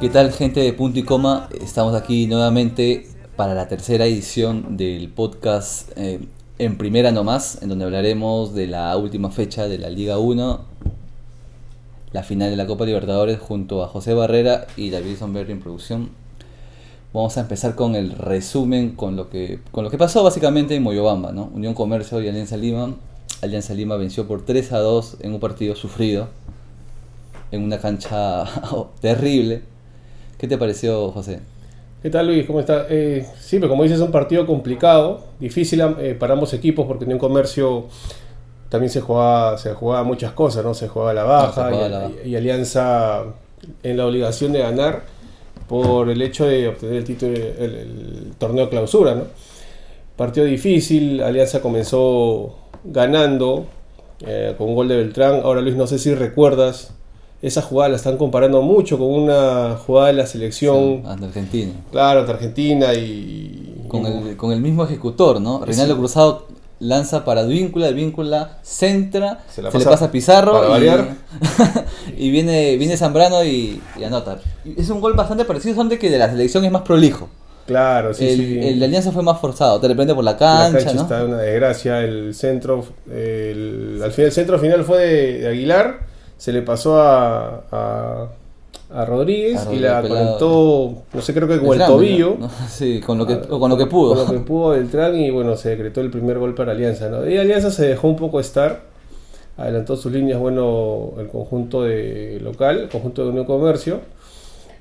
¿Qué tal gente de punto y coma? Estamos aquí nuevamente para la tercera edición del podcast eh, En Primera Nomás, en donde hablaremos de la última fecha de la Liga 1, la final de la Copa Libertadores junto a José Barrera y David Sonberry en producción. Vamos a empezar con el resumen, con lo que, con lo que pasó básicamente en Moyobamba, ¿no? Unión Comercio y Alianza Lima. Alianza Lima venció por 3 a 2 en un partido sufrido, en una cancha terrible. ¿Qué te pareció, José? ¿Qué tal Luis? ¿Cómo estás? Eh, sí, pero como dices, es un partido complicado, difícil eh, para ambos equipos porque en un comercio también se jugaba, se jugaba muchas cosas, ¿no? Se jugaba la baja, y, la... y, Alianza en la obligación de ganar por el hecho de obtener el título, el, el torneo clausura, ¿no? Partido difícil, Alianza comenzó ganando eh, con un gol de Beltrán. Ahora Luis, no sé si recuerdas esa jugada la están comparando mucho con una jugada de la selección. Sí, ante Argentina. Claro, ante Argentina y. Con, el, con el mismo ejecutor, ¿no? Reinaldo. Cruzado lanza para Advíncula, Advíncula centra, se, se le pasa a Pizarro para y, variar. y viene, viene Zambrano y, y, anota. Es un gol bastante parecido, de que de la selección es más prolijo. Claro, sí, el, sí. El de Alianza fue más forzado, te repente por la cancha, la cancha ¿no? está una desgracia, el centro, el, al final, el centro final fue de, de Aguilar, se le pasó a, a, a Rodríguez A y la conectó, no sé, creo que con el, tobillo. ¿no? Sí, con lo que, con lo que pudo. Con lo que pudo Beltrán y bueno, se decretó el primer gol para Alianza, ¿no? Y Alianza se dejó un poco estar, adelantó sus líneas, bueno, el conjunto de local, el conjunto de Unión Comercio.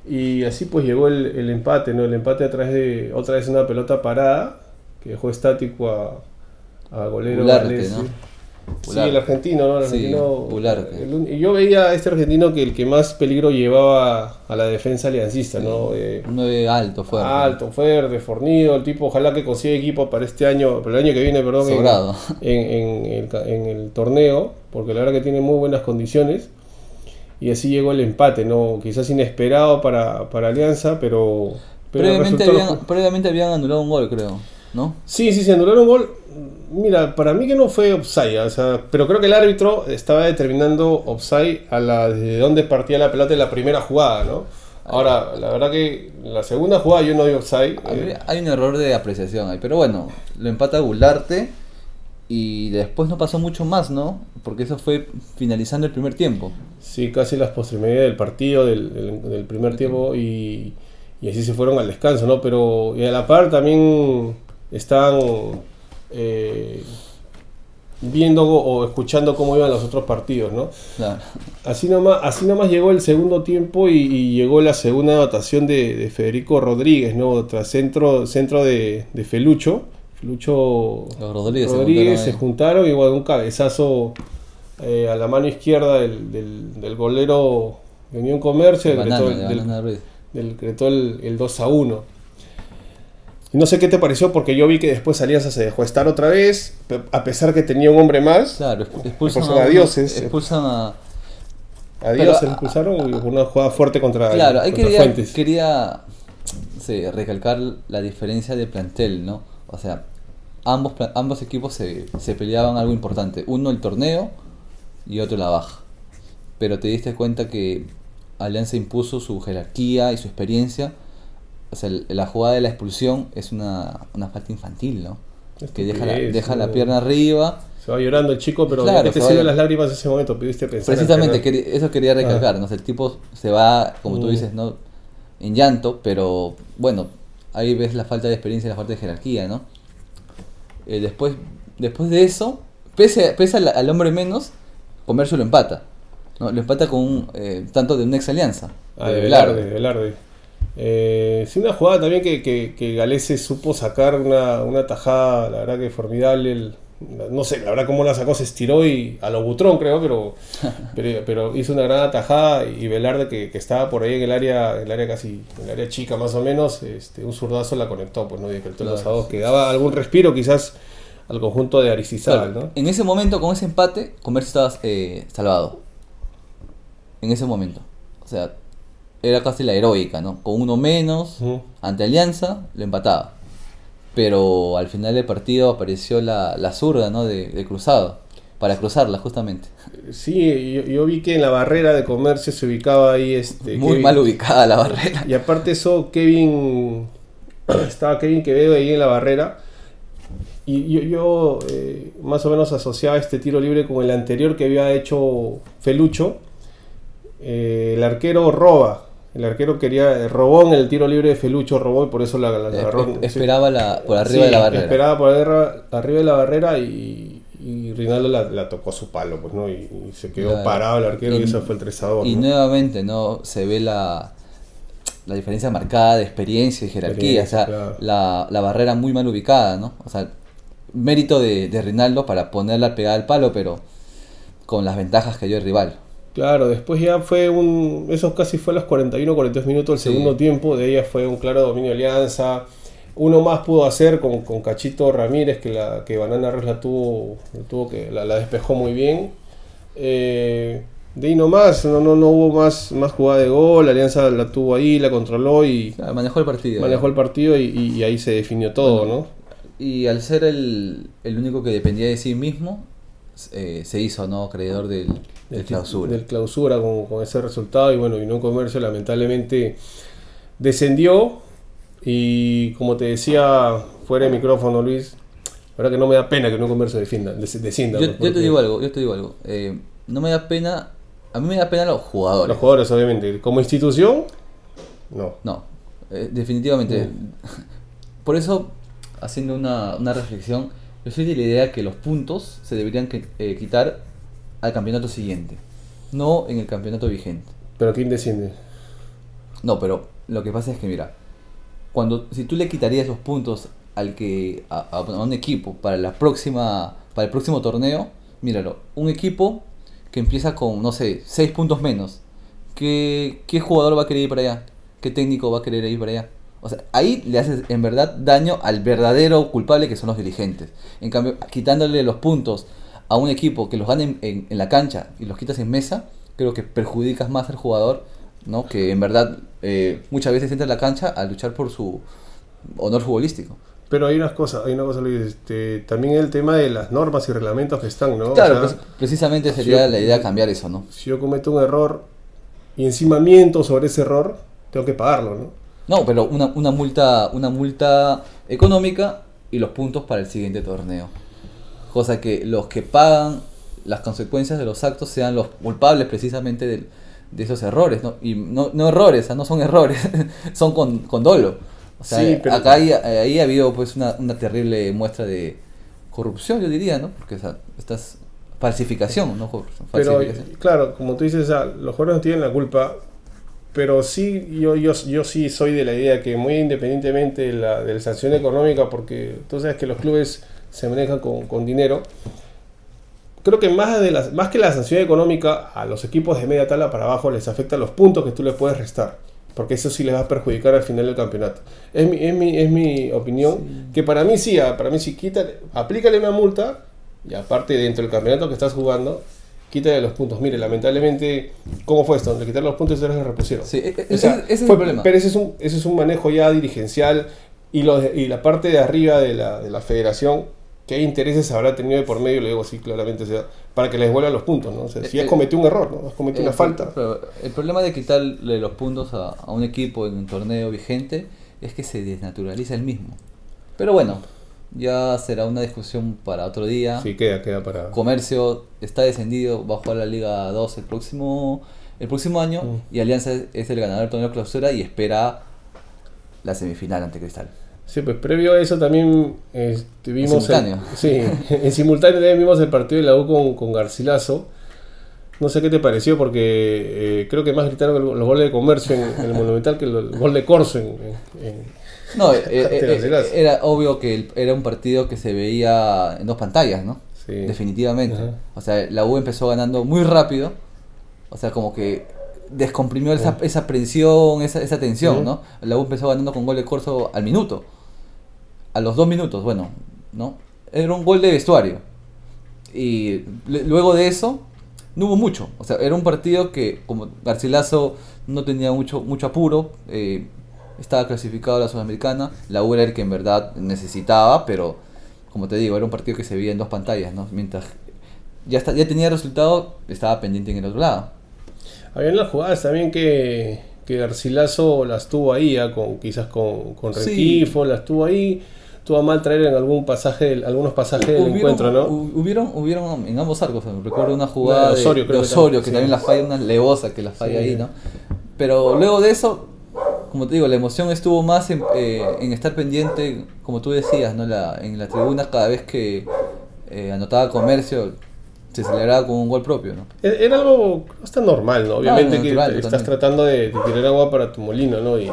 Y así pues llegó el, el, empate, ¿no? El empate a través de otra vez una pelota parada que dejó estático a, a golero. Sí, el argentino, ¿no? El argentino. Sí, el, yo veía a este argentino que el que más peligro llevaba a la defensa aliancista, ¿no? Eh, un 9 alto, fuerte. Alto, fuerte, fornido. El tipo, ojalá que consiga equipo para este año, para el año que viene, perdón. Sobrado. En, en, en, el, en el torneo, porque la verdad que tiene muy buenas condiciones y así llegó el empate, ¿no? Quizás inesperado para, para Alianza, pero... pero previamente, habían, previamente habían anulado un gol, creo, ¿no? Sí, sí, se anularon un gol. Mira, para mí que no fue offside, o sea, pero creo que el árbitro estaba determinando offside a la desde dónde partía la pelota en la primera jugada, ¿no? Ahora, la verdad que la segunda jugada yo no vi offside. Hay, eh. hay un error de apreciación ahí, pero bueno, lo empata Gularte y después no pasó mucho más, ¿no? Porque eso fue finalizando el primer tiempo. Sí, casi las postrimerías del partido, del, del, del primer tiempo, y, y, así se fueron al descanso, ¿no? Pero y a la par también están eh, viendo o escuchando cómo iban los otros partidos, ¿no? Claro. Así nomás, así nomás llegó el segundo tiempo y, y llegó la segunda anotación de, de, Federico Rodríguez, ¿no? Tras centro, centro de, de Felucho. Lucho Los Rodríguez, Rodríguez se, juntaron, y bueno, un cabezazo eh, a la mano izquierda del, del, del golero de Unión Comercio, decretó, del, decretó el, el, 2 a 1. Y no sé qué te pareció porque yo vi que después Alianza se dejó estar otra vez, a pesar que tenía un hombre más. Claro, expulsan a, a dioses. Expulsan a... A Dios se expulsaron y una jugada fuerte contra, claro, ahí quería, Fuentes. quería sí, recalcar la diferencia de plantel, ¿no? O sea, ambos, ambos equipos se, se, peleaban algo importante. Uno el torneo y otro la baja. Pero te diste cuenta que Alianza impuso su jerarquía y su experiencia. O sea, la jugada de la expulsión es una, una falta infantil, ¿no? Que deja, la, deja la pierna arriba. Se va llorando el chico, pero claro, te se las lágrimas en ese momento, pudiste pensar. Precisamente, eso quería recalcar, ah. ¿no? O sea, el tipo se va, como mm. tú dices, ¿no? En llanto, pero bueno, ahí ves la falta de experiencia y la falta de jerarquía, ¿no? Eh, después, después de eso, pese, pese al, al, hombre menos, Comercio lo empata. ¿no? Lo empata con un eh, tanto de una ex alianza. Ah, de Velarde. De Velarde. Eh, sí, una jugada también que, que, que Galese supo sacar una, una, tajada, la verdad que formidable. El, no sé, la verdad cómo la sacó, se estiró y a lo Butrón creo, pero, pero, pero, hizo una gran atajada y Velarde que, que, estaba por ahí en el área, en el área casi, en el área chica más o menos, este, un zurdazo la conectó, pues no decretó claro. los a dos, que daba algún respiro quizás al conjunto de Aristizábal, claro. ¿no? En ese momento, con ese empate, Comercio estaba eh, salvado. En ese momento. O sea, era casi la heroica, ¿no? Con uno menos, uh -huh. ante Alianza, lo empataba pero al final del partido apareció la, la zurda ¿no? de, de, Cruzado. para cruzarla justamente. Sí, yo, vi que en la barrera de comercio se ubicaba ahí este muy mal ubicada la barrera. Y aparte eso Kevin estaba Kevin Quevedo ahí en la barrera y yo, eh, más o menos asociaba este tiro libre con el anterior que había hecho Felucho. Eh, el arquero roba. El arquero quería robó en el tiro libre de Felucho, robó y por eso la, la agarró. esperaba la, por arriba de la barrera. Esperaba por arriba, de la barrera y, y Rinaldo la, tocó a su palo, pues, ¿no? Y, se quedó parado el arquero y, eso fue el tresador. Y nuevamente, ¿no? Se ve la, la diferencia marcada de experiencia y jerarquía. o sea, la, la barrera muy mal ubicada, ¿no? O sea, mérito de, de Rinaldo para ponerla pegada al palo, pero con las ventajas que dio el rival. Claro, después ya fue un. Eso casi fue a los 41 42 minutos del segundo tiempo. De ella fue un claro dominio de Alianza. Uno más pudo hacer con, con Cachito Ramírez, que, la, que Banana Res la tuvo, tuvo que, la, despejó muy bien. Eh, de ahí nomás, no, no, no hubo más, más jugada de gol. La Alianza la tuvo ahí, la controló y. manejó el partido. Manejó el partido y, y, ahí se definió todo, ¿no? Y al ser el, único que dependía de sí mismo, eh, se hizo no acreedor del, clausura. Del clausura con, ese resultado. Y bueno, y no comercio lamentablemente descendió. Y como te decía fuera de micrófono, Luis, ahora que no me da pena que no comercio defienda, descienda. Yo, yo, te digo algo, yo te digo algo. Eh, no me da pena, a mí me da pena los jugadores. Los jugadores, obviamente. Como institución, no. No, eh, definitivamente. Por eso haciendo una, reflexión, yo soy de la idea que los puntos se deberían eh, quitar al campeonato siguiente, no en el campeonato vigente. ¿Pero quién desciende? No, pero lo que pasa es que, mira, cuando si tú le quitarías los puntos al que a, un equipo para la próxima para el próximo torneo, míralo, un equipo que empieza con no sé, 6 puntos menos. ¿Qué, ¿Qué jugador va a querer ir para allá? ¿Qué técnico va a querer ir para allá? O sea, ahí le haces en verdad daño al verdadero culpable que son los dirigentes. En cambio, quitándole los puntos a un equipo que los gane en, la cancha y los quitas en mesa, creo que perjudicas más al jugador, ¿no? Que en verdad eh, muchas veces entra en la cancha a luchar por su honor futbolístico. Pero hay unas cosas, hay una cosa, este, también el tema de las normas y reglamentos que están, ¿no? Claro, pues, precisamente sería la idea cambiar eso, ¿no? Si yo cometo un error y encima miento sobre ese error, tengo que pagarlo, ¿no? No, pero una, una, multa, una multa económica y los puntos para el siguiente torneo. Cosa que los que pagan las consecuencias de los actos sean los culpables precisamente de, esos errores. ¿no? Y no, no errores, no son errores, son con, con dolo. O sea, acá ahí ha habido pues una, una, terrible muestra de corrupción, yo diría, ¿no? Porque esa, esta es falsificación, ¿no? Pero, claro, como tú dices, los jugadores no tienen la culpa, pero sí, yo, yo, yo sí soy de la idea que muy independientemente de la, de la sanción económica, porque tú sabes que los clubes se manejan con, con dinero, creo que más, de las, más que la sanción económica, a los equipos de media tabla para abajo les afecta los puntos que tú les puedes restar. Porque eso sí les va a perjudicar al final del campeonato. Es mi, es mi, es mi opinión. Que para mí sí, para mí sí, quita, aplícale una multa. Y aparte dentro del campeonato que estás jugando, quítale los puntos. Mire, lamentablemente, ¿cómo fue esto? Le quitaron los puntos y se los repusieron. Sí, e-, e-, ese, es el problema. Pero ese es, un, ese es un manejo ya dirigencial y, lo y la parte de arriba de la, de la federación, ¿qué intereses habrá tenido de por medio? Le digo, sí, claramente, sea, para que les devuelvan los puntos, ¿no? O sea, si has cometido un error, ¿no? Has cometido una falta. el problema de quitarle los puntos a, a un equipo en un torneo vigente es que se desnaturaliza el mismo. Pero bueno, ya será una discusión para otro día. Sí, queda, queda para. Comercio está descendido, va a jugar la Liga 2 el próximo, el próximo año mm. y Alianza es el ganador del torneo clausura y espera la semifinal ante Cristal. Sí, pues previo a eso también vimos. En simultáneo. sí, en simultáneo también vimos el partido de la U con, con Garcilaso. No sé qué te pareció, porque eh, creo que más gritaron los goles de comercio en, el Monumental que el, gol de Corso en, no, eh, eh, eh, era obvio que era un partido que se veía en dos pantallas, ¿no? Sí. Definitivamente. O sea, la U empezó ganando muy rápido. O sea, como que descomprimió esa, esa presión, esa, esa tensión, ¿no? La U empezó ganando con gol de corso al minuto. A los dos minutos, bueno, ¿no? Era un gol de vestuario. Y luego de eso, no hubo mucho. O sea, era un partido que, como Garcilaso no tenía mucho, mucho apuro, eh, estaba clasificado a la Sudamericana, la U era el que en verdad necesitaba, pero como te digo, era un partido que se veía en dos pantallas, ¿no? Mientras ya, está, ya tenía resultado, estaba pendiente en el otro lado. Habían las jugadas también que, que Garcilaso las tuvo ahí, con, quizás con, con Requifo, las tuvo ahí. Tuvo mal traer en algún pasaje, algunos pasajes del encuentro, ¿no? Hubieron, hubieron en ambos arcos, recuerdo una jugada de Osorio, que, también, la falla, una leosa que la falla ahí, ¿no? Pero luego de eso, como te digo, la emoción estuvo más en, eh, estar pendiente, como tú decías, ¿no? La, en la tribuna cada vez que eh, anotaba comercio, se celebraba con un gol propio, ¿no? E-, era algo hasta normal, ¿no? Obviamente que estás tratando de, tirar agua para tu molino, ¿no? Y,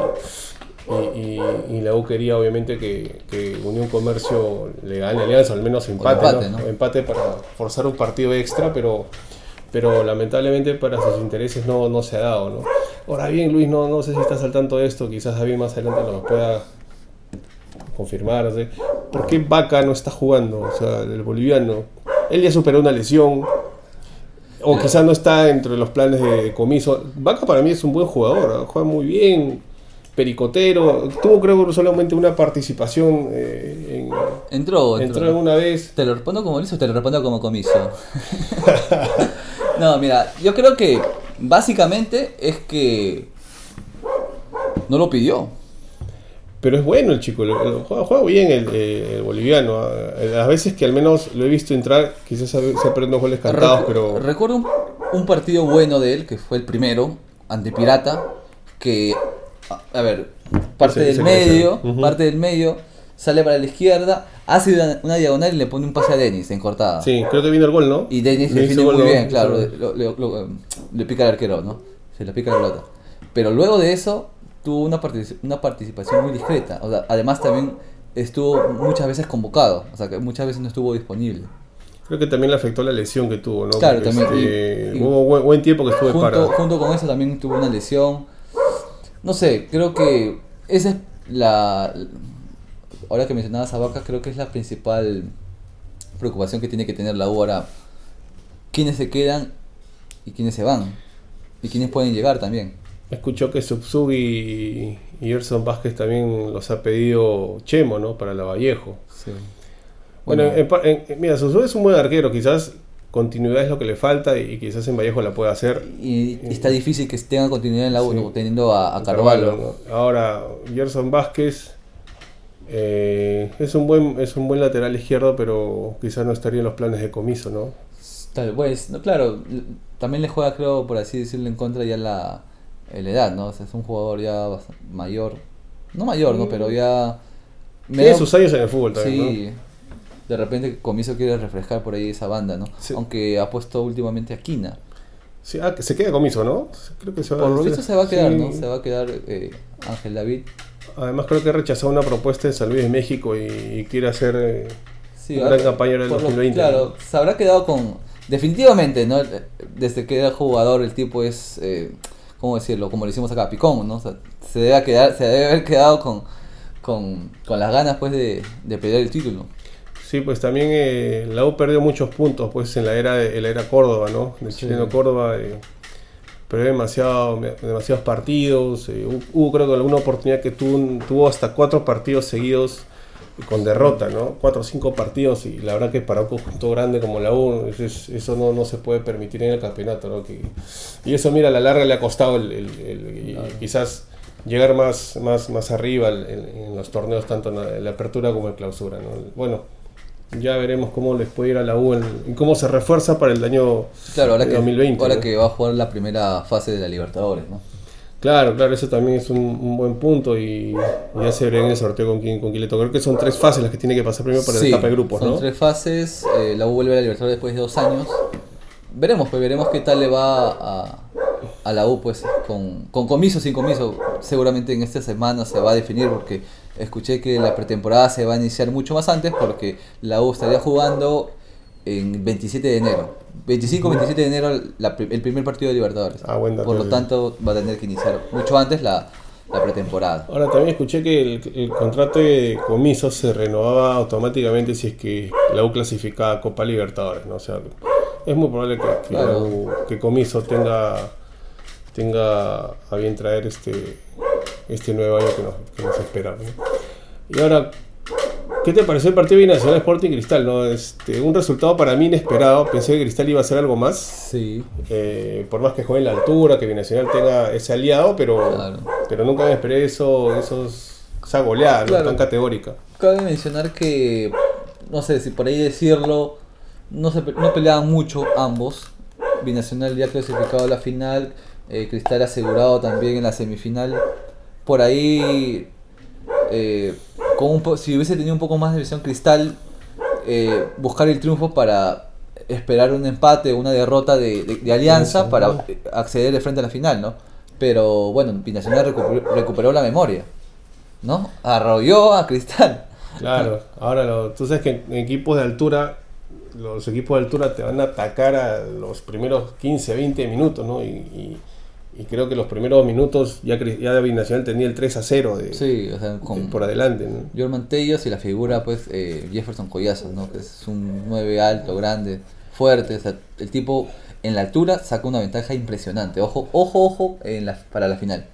y, la U quería obviamente que, que, Unión Comercio le gane Alianza, al menos empate, ¿no? empate para forzar un partido extra, pero, pero lamentablemente para sus intereses no, no se ha dado, ¿no? Ahora bien, Luis, no, no sé si estás al tanto de esto, quizás David más adelante lo pueda confirmar. ¿Por qué Vaca no está jugando? O sea, el boliviano él ya superó una lesión. O quizás no está entre los planes de comiso. Vaca para mí es un buen jugador, juega muy bien, pericotero. Tuvo creo solamente una participación eh, en, entró, entró, una vez. ¿Te lo respondo como liso o te lo respondo como comiso? no, mira, yo creo que básicamente es que no lo pidió. Pero es bueno el chico, juega, bien el, boliviano. A veces que al menos lo he visto entrar, quizás se ha perdido goles cantados, pero... Recuerdo un, partido bueno de él, que fue el primero, ante Pirata, que, a, ver, parte del medio, parte del medio, sale para la izquierda, hace una, diagonal y le pone un pase a Denis en cortada. Sí, creo que vino el gol, ¿no? Y Denis define muy bien, claro, le pica el arquero, ¿no? Se le pica la pelota. Pero luego de eso tuvo una, una participación muy discreta. además también estuvo muchas veces convocado, o sea que muchas veces no estuvo disponible. Creo que también le afectó la lesión que tuvo, ¿no? Claro, también. Este, hubo buen, tiempo que estuvo junto, Junto con eso también tuvo una lesión. No sé, creo que esa es la... Ahora que mencionabas a Vaca, creo que es la principal preocupación que tiene que tener la U ahora. ¿Quiénes se quedan y quiénes se van? Y quiénes pueden llegar también. Escuchó que Subsug y, y Erson Vázquez también los ha pedido Chemo, ¿no? Para la Vallejo. Sí. Bueno, mira, Subsug es un buen arquero, quizás continuidad es lo que le falta y, quizás en Vallejo la pueda hacer. Y, está difícil que tenga continuidad en la U, teniendo a, a Carvalho. Ahora, Gerson Vázquez eh, es, un buen, es un buen lateral izquierdo, pero quizás no estaría en los planes de comiso, ¿no? Tal vez, no, claro, también le juega, creo, por así decirlo, en contra ya la la edad, ¿no? es un jugador ya mayor. No mayor, ¿no? Pero ya... Tiene sus años en el fútbol también, sí. De repente Comiso quiere refrescar por ahí esa banda, ¿no? Aunque ha puesto últimamente a Quina. Sí, ah, se queda Comiso, ¿no? Creo que se va, por lo visto se va a quedar, ¿no? Se va a quedar eh, Ángel David. Además creo que ha rechazado una propuesta de San Luis de México y, quiere hacer eh, una gran campaña en el 2020. claro, se habrá quedado con... Definitivamente, ¿no? Desde que era jugador el tipo es... Eh, ¿cómo decirlo? Como le hicimos acá, picón, ¿no? se debe, quedar, se debe haber quedado con, con, con las ganas pues de, de pelear el título. Sí, pues también eh, la U perdió muchos puntos pues en la era de, la era Córdoba, ¿no? El chileno Córdoba eh, perdió demasiado, demasiados partidos. Eh, hubo creo que alguna oportunidad que tuvo, tuvo hasta cuatro partidos seguidos con derrota, ¿no? Cuatro o cinco partidos y la verdad que para un conjunto grande como la U, eso, no, no, se puede permitir en el campeonato, ¿no? y eso, mira, a la larga le ha costado el, quizás llegar más, más, más arriba en, los torneos, tanto en la, apertura como en clausura, ¿no? Bueno, ya veremos cómo les puede ir a la U y cómo se refuerza para el año claro, ahora 2020. Que, ahora que va a jugar la primera fase de la Libertadores, ¿no? Claro, claro, eso también es un, buen punto y, ya se verá en el sorteo con quién, con quién le toca. Creo que son tres fases las que tiene que pasar primero para la etapa de grupos, son tres fases, eh, la U vuelve a la Libertadores después de dos años. Veremos, pues veremos qué tal le va a, a la U pues con, con comiso, sin comiso. Seguramente en esta semana se va a definir porque escuché que la pretemporada se va a iniciar mucho más antes porque la U estaría jugando en 27 de enero. 25-27 de enero el primer partido de Libertadores. Ah, Por lo tanto, va a tener que iniciar mucho antes la, pretemporada. Ahora también escuché que el, contrato de comiso se renovaba automáticamente si es que la U clasificaba a Copa Libertadores, ¿no? O sea, es muy probable que, que, comiso tenga tenga a bien traer este este nuevo año que nos, que nos espera. Y ahora ¿Qué te pareció el partido binacional Sporting Cristal? ¿no? Este, un resultado para mí inesperado. Pensé que Cristal iba a hacer algo más. Sí. Eh, por más que juegue en la altura, que Binacional tenga ese aliado, pero, pero nunca me esperé eso, esos, esa goleada tan categórica. Cabe mencionar que, no sé si por ahí decirlo, no, se, no peleaban mucho ambos. Binacional ya clasificado a la final, eh, Cristal asegurado también en la semifinal. Por ahí. Eh, si hubiese tenido un poco más de visión cristal, eh, buscar el triunfo para esperar un empate una derrota de, alianza para acceder de frente a la final, ¿no? Pero bueno, Binacional recuperó, la memoria, ¿no? Arrolló a Cristal. Claro, ahora tú sabes que en equipos de altura, los equipos de altura te van a atacar a los primeros 15, 20 minutos, ¿no? y y creo que los primeros minutos ya, ya David Nacional tenía el 3 a 0 de, sí, o sea, con por adelante. ¿no? Jorman Tellos y la figura, pues, eh, Jefferson Collazos, ¿no? que es un 9 alto, grande, fuerte. O sea, el tipo en la altura saca una ventaja impresionante. Ojo, ojo, ojo en la, para la final.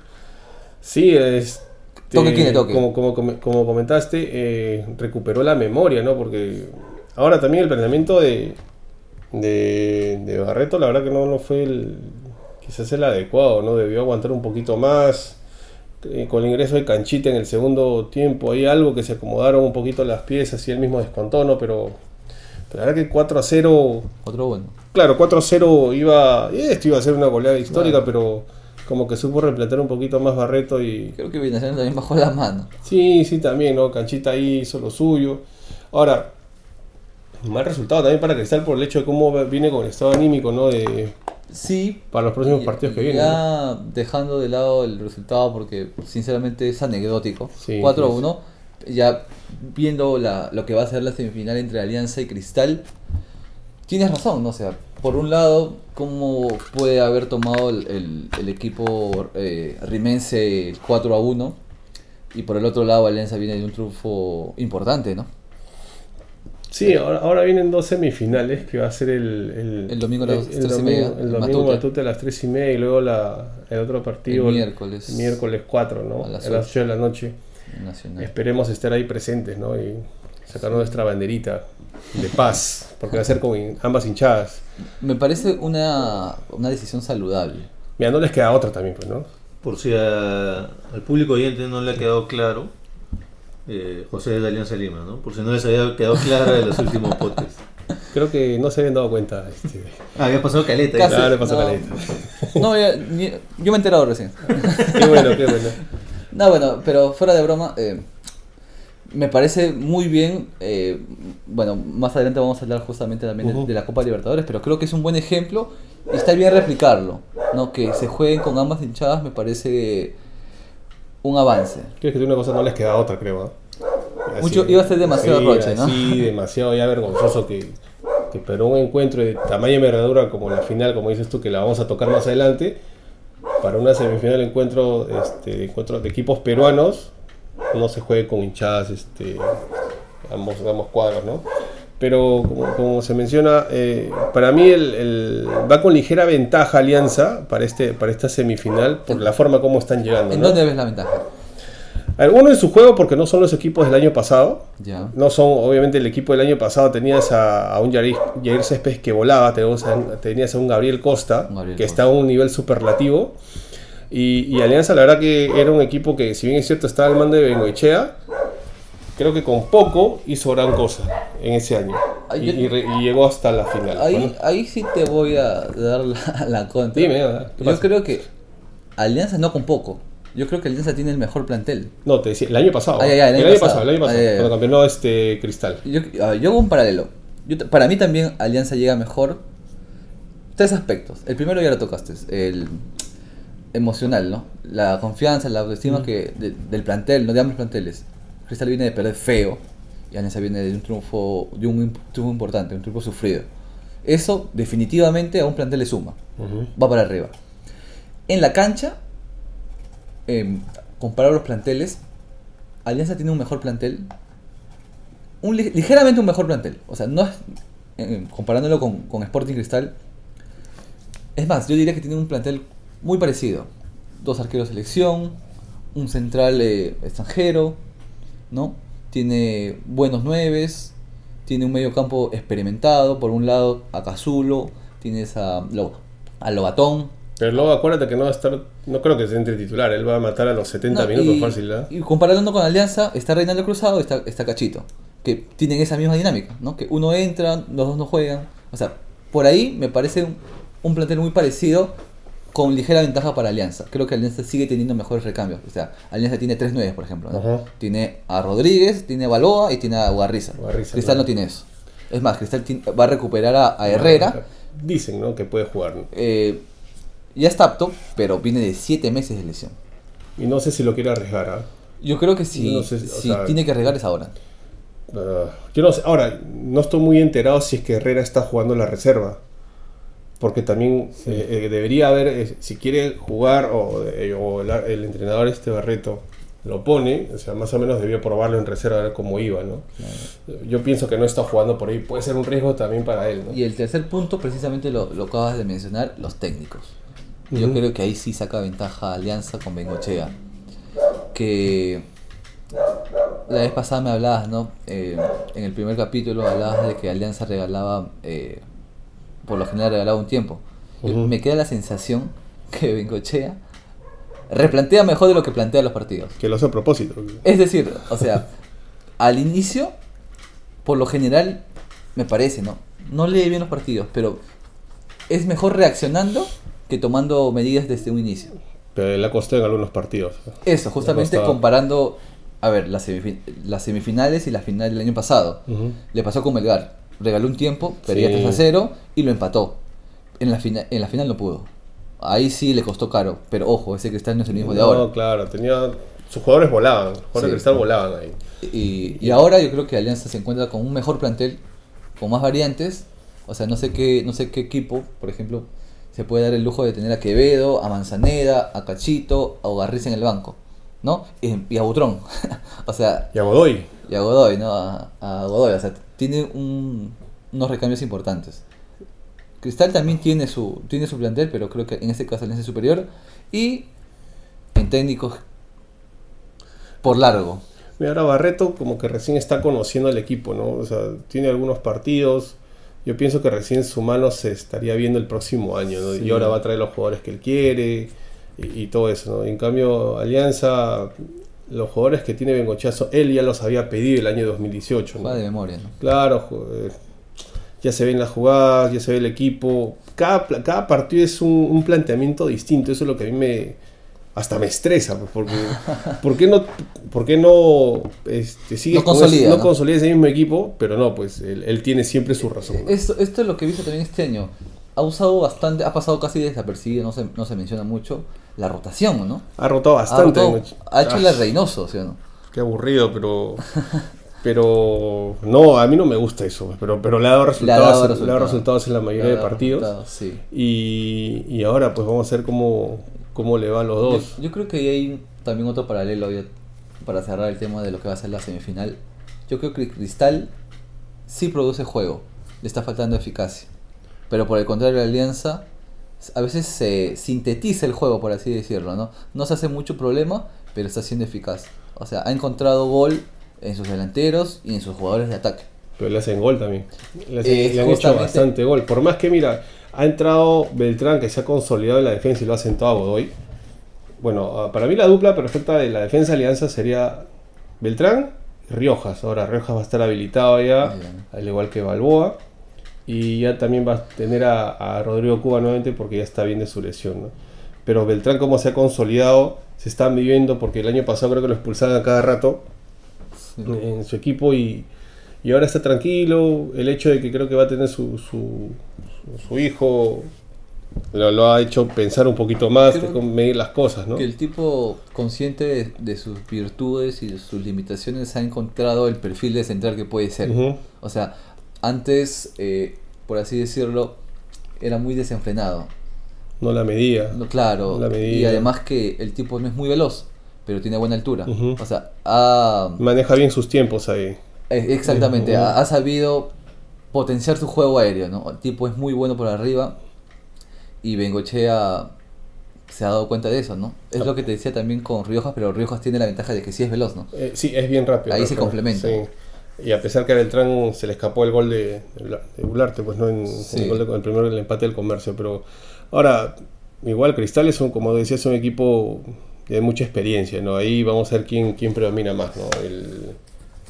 Sí, es. Toque quien toque. Como, como, como comentaste, eh, recuperó la memoria, ¿no? Porque ahora también el planteamiento de, de, de Barreto, la verdad que no, no fue el quizás el adecuado, ¿no? Debió aguantar un poquito más. Eh, con el ingreso de Canchita en el segundo tiempo, hay algo que se acomodaron un poquito las piezas y él mismo descontó, ¿no? Pero, la verdad que 4 a 0. Otro bueno. Claro, 4 a 0 iba. Esto iba a ser una goleada histórica, pero como que supo replantear un poquito más Barreto y. Creo que Binacional también bajó la mano. Sí, sí, también, ¿no? Canchita ahí hizo lo suyo. Ahora, mal resultado también para Cristal por el hecho de cómo viene con el estado anímico, ¿no? De Sí. Para los próximos partidos que vienen. Ya dejando de lado el resultado porque sinceramente es anecdótico. 4 a 1. Ya viendo la, lo que va a ser la semifinal entre Alianza y Cristal. Tienes razón, ¿no? O sea, por un lado, cómo puede haber tomado el, el, equipo eh, rimense 4 a 1. Y por el otro lado, Alianza viene de un triunfo importante, ¿no? Sí, ahora, ahora, vienen dos semifinales, que va a ser el... El, domingo a las 3 y media. El domingo Matute. a las 3 y media y luego la, el otro partido... El miércoles. El miércoles 4, ¿no? A las, 8 de la noche. Esperemos estar ahí presentes, ¿no? Y sacar nuestra banderita de paz, porque va a ser con ambas hinchadas. Me parece una, una decisión saludable. Mira, no les queda otra también, pues, ¿no? Por si al público oyente no le ha quedado claro, eh, José de Alianza Lima, ¿no? Por si no les había quedado clara de los últimos podcasts. Creo que no se habían dado cuenta. Este... Ah, había pasado caleta. Casi, claro, pasó no, caleta. No, yo, yo, me he enterado recién. qué bueno, qué bueno. No, bueno, pero fuera de broma, eh, me parece muy bien. Eh, bueno, más adelante vamos a hablar justamente también de, la Copa Libertadores, pero creo que es un buen ejemplo y está bien replicarlo. ¿no? Que se jueguen con ambas hinchadas me parece un avance. Creo que una cosa no les queda otra, creo. Mucho, iba a ser demasiado roche, ¿no? Sí, demasiado ya vergonzoso que, que pero un encuentro de tamaño y envergadura como la final, como dices tú, que la vamos a tocar más adelante, para una semifinal encuentro, este, encuentro de equipos peruanos, no se juegue con hinchadas, este, ambos, ambos cuadros, ¿no? Pero como, se menciona, eh, para mí el, va con ligera ventaja Alianza para, este, para esta semifinal por la forma como están llegando. ¿En dónde ves la ventaja? Uno en su juego porque no son los equipos del año pasado. No son, obviamente el equipo del año pasado tenías a, un Jair, Céspedes que volaba, tenías a, un Gabriel Costa que está a un nivel superlativo. Y, y, Alianza la verdad que era un equipo que si bien es cierto estaba al mando de Bengoechea, creo que con poco hizo gran cosa en ese año. y, llegó hasta la final. Ahí, ahí sí te voy a dar la, la contra. Dime, Yo creo que Alianza no con poco. Yo creo que Alianza tiene el mejor plantel. No, te decía, el año pasado. el, año, pasado. el año pasado, cuando campeonó este Cristal. Yo, yo hago un paralelo. para mí también Alianza llega mejor. Tres aspectos. El primero ya lo tocaste, el emocional, ¿no? La confianza, la autoestima que del plantel, no de ambos planteles. Cristal viene de perder feo y Alianza viene de un triunfo, de un triunfo importante, un triunfo sufrido. Eso definitivamente a un plantel le suma, va para arriba. En la cancha, eh, comparado a los planteles, Alianza tiene un mejor plantel, un, ligeramente un mejor plantel. O sea, no es, em, comparándolo con, con Sporting Cristal, es más, yo diría que tiene un plantel muy parecido. Dos arqueros de selección, un central eh, extranjero, ¿no? tiene buenos nueves, tiene un medio campo experimentado, por un lado a Cazulo, tienes a, a Lobatón. Pero luego acuérdate que no va a estar, no creo que sea entre titular, él va a matar a los 70 minutos fácil. ¿eh? Y comparando con Alianza, está Reinaldo Cruzado, está, está Cachito, que tienen esa misma dinámica, ¿no? Que uno entra, los dos no juegan. O sea, por ahí me parece un, un plantel muy parecido con ligera ventaja para Alianza. Creo que Alianza sigue teniendo mejores recambios. O sea, Alianza tiene tres nueve, por ejemplo. Tiene a Rodríguez, tiene a Baloa y tiene a Guarriza. Cristal no tiene eso. Es más, Cristal va a recuperar a, Herrera. Dicen, ¿no? Que puede jugar. Eh, ya está apto, pero viene de siete meses de lesión. Y no sé si lo quiere arriesgar. ¿ah? Yo creo que sí. si tiene que arriesgar es ahora. Ah, yo no sé. Ahora, no estoy muy enterado si es que Herrera está jugando la reserva porque también eh, eh, debería haber, eh, si quiere jugar o, el, entrenador este Barreto lo pone, o sea, más o menos debía probarlo en reserva a ver cómo iba, ¿no? Yo pienso que no está jugando por ahí, puede ser un riesgo también para él, Y el tercer punto, precisamente lo, acabas de mencionar, los técnicos. Yo creo que ahí sí saca ventaja Alianza con Bengochea. Que la vez pasada me hablabas, ¿no? en el primer capítulo hablabas de que Alianza regalaba por lo general regalado un tiempo. Me queda la sensación que Bengochea replantea mejor de lo que plantea los partidos. Que lo hace a propósito. Es decir, o sea, al inicio, por lo general, me parece, ¿no? No lee bien los partidos, pero es mejor reaccionando que tomando medidas desde un inicio. Pero le ha costado en algunos partidos. Eso, justamente comparando, a ver, las, semifinales y la final del año pasado. Le pasó con Melgar regaló un tiempo, perdía 3 a 0 y lo empató. En la, en la final no pudo. Ahí sí le costó caro, pero ojo, ese cristal no es el mismo de ahora. No, claro, tenía. Sus jugadores volaban, los jugadores de cristal volaban ahí. Y, y, ahora yo creo que Alianza se encuentra con un mejor plantel, con más variantes. O sea, no sé qué, no sé qué equipo, por ejemplo, se puede dar el lujo de tener a Quevedo, a Manzaneda, a Cachito, a Ugarriza en el banco, ¿no? Y, a Butrón. o sea. Y a Godoy. Y a Godoy, ¿no? A, a Godoy. O sea, tiene unos recambios importantes. Cristal también tiene su, tiene su plantel, pero creo que en este caso es superior. Y en técnicos por largo. Mira, ahora Barreto como que recién está conociendo al equipo, ¿no? O sea, tiene algunos partidos. Yo pienso que recién su mano se estaría viendo el próximo año, ¿no? Y ahora va a traer los jugadores que él quiere y, todo eso, ¿no? En cambio, Alianza los jugadores que tiene Bengochazo, él ya los había pedido el año 2018. ¿no? de memoria, ¿no? Claro, ya se ven las jugadas, ya se ve el equipo. Cada, cada partido es un, planteamiento distinto, eso es lo que a mí me hasta me estresa, pues, porque ¿por qué no, por qué no este, sigue no consolida, no, consolida ese mismo equipo? Pero no, pues él, tiene siempre su razón. Esto, esto es lo que he visto también este año. Ha usado bastante, ha pasado casi desapercibido, no se, no se menciona mucho la rotación, ¿no? Ha rotado bastante. Ha, hecho el Reynoso, ¿sí o no? Qué aburrido, pero. pero. No, a mí no me gusta eso. Pero, pero le ha dado resultados, le ha dado resultados, en la mayoría de partidos. Sí. Y, y ahora, pues vamos a ver cómo, cómo le van los dos. Yo, creo que hay también otro paralelo para cerrar el tema de lo que va a ser la semifinal. Yo creo que Cristal sí produce juego, le está faltando eficacia. Pero por el contrario, la Alianza a veces se sintetiza el juego, por así decirlo, ¿no? No se hace mucho problema, pero está siendo eficaz. O sea, ha encontrado gol en sus delanteros y en sus jugadores de ataque. Pero le hacen gol también. Le, han hecho bastante gol. Por más que, mira, ha entrado Beltrán, que se ha consolidado en la defensa y lo ha sentado a Godoy. Bueno, ah, para mí la dupla perfecta de la defensa alianza sería Beltrán y Riojas. Ahora Riojas va a estar habilitado ya, al igual que Balboa. Y ya también va a tener a, Rodrigo Cuba nuevamente porque ya está bien de su lesión. ¿no? Pero Beltrán como se ha consolidado, se está viviendo porque el año pasado creo que lo expulsaban a cada rato en su equipo y, y, ahora está tranquilo. El hecho de que creo que va a tener su, su, su, hijo lo, ha hecho pensar un poquito más, de medir las cosas, ¿no? Que el tipo consciente de, sus virtudes y de sus limitaciones ha encontrado el perfil de central que puede ser. O sea, antes, eh, por así decirlo, era muy desenfrenado. No la medía. No, claro. Y además que el tipo no es muy veloz, pero tiene buena altura. O sea, Maneja bien sus tiempos ahí. Eh, exactamente, ha, sabido potenciar su juego aéreo, ¿no? El tipo es muy bueno por arriba y Bengochea se ha dado cuenta de eso, ¿no? Es lo que te decía también con Riojas, pero Riojas tiene la ventaja de que sí es veloz, ¿no? Eh, sí, es bien rápido. Ahí se complementa. Y a pesar que a Beltrán se le escapó el gol de, de Bularte, pues no en, el, gol de, el primero el empate del comercio, pero ahora igual Cristales son como decía es un equipo de mucha experiencia, ¿no? Ahí vamos a ver quién, quién predomina más, ¿no?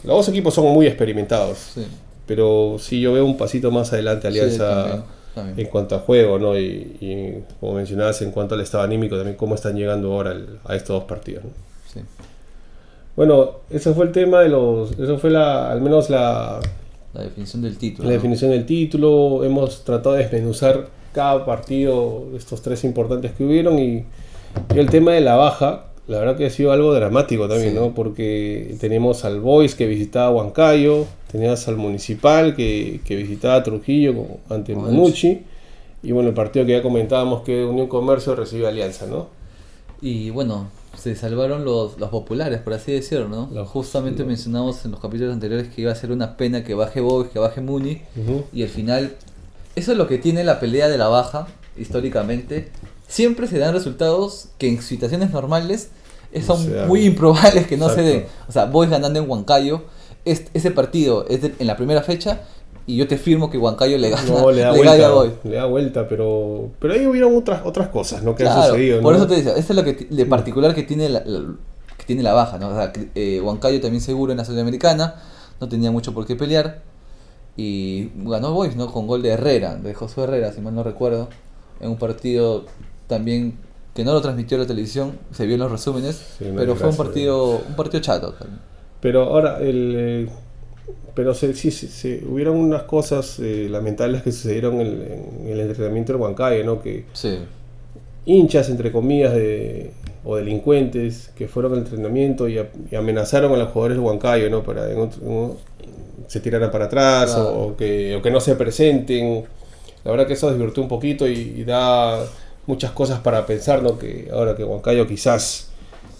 los dos equipos son muy experimentados, sí. pero sí yo veo un pasito más adelante Alianza en cuanto a juego, ¿no? Y, como mencionabas, en cuanto al estado anímico, también cómo están llegando ahora a estos dos partidos, ¿no? Sí. Bueno, ese fue el tema de los. Eso fue la, al menos la. La definición del título. La definición del título. Hemos tratado de desmenuzar cada partido estos tres importantes que hubieron y, el tema de la baja. La verdad que ha sido algo dramático también, ¿no? Porque tenemos al Boys que visitaba Huancayo, tenías al Municipal que, que visitaba Trujillo ante Manucci, y bueno, el partido que ya comentábamos que Unión Comercio recibe Alianza, ¿no? Y bueno, se salvaron los, los populares, por así decirlo, ¿no? Justamente mencionamos en los capítulos anteriores que iba a ser una pena que baje Boys, que baje Muni, y al final, eso es lo que tiene la pelea de la baja, históricamente. Siempre se dan resultados que en situaciones normales son muy improbables que no se den. O sea, Boys ganando en Huancayo, ese partido es en la primera fecha y yo te firmo que Huancayo le gana, no, le da vuelta, Le da vuelta, pero, pero ahí hubieron otras, otras cosas ¿no? que han sucedido. Por eso te digo, esto es lo que de particular que tiene la, que tiene la baja. ¿no? O sea, eh, Huancayo también seguro en la Sudamericana, no tenía mucho por qué pelear. Y ganó Boys, ¿no? Con gol de Herrera, de José Herrera, si mal no recuerdo. En un partido también que no lo transmitió la televisión, se vio en los resúmenes, pero fue un partido, un partido chato. Pero ahora, el, pero sí, sí, hubieron unas cosas eh, lamentables que sucedieron en, el entrenamiento del Huancayo, ¿no? Que hinchas, entre comillas, de, o delincuentes que fueron al entrenamiento y, amenazaron a los jugadores del Huancayo, ¿no? Para que se tiraran para atrás o, que, o que no se presenten. La verdad que eso desvirtuó un poquito y, da muchas cosas para pensar, ¿no? Que ahora que Huancayo quizás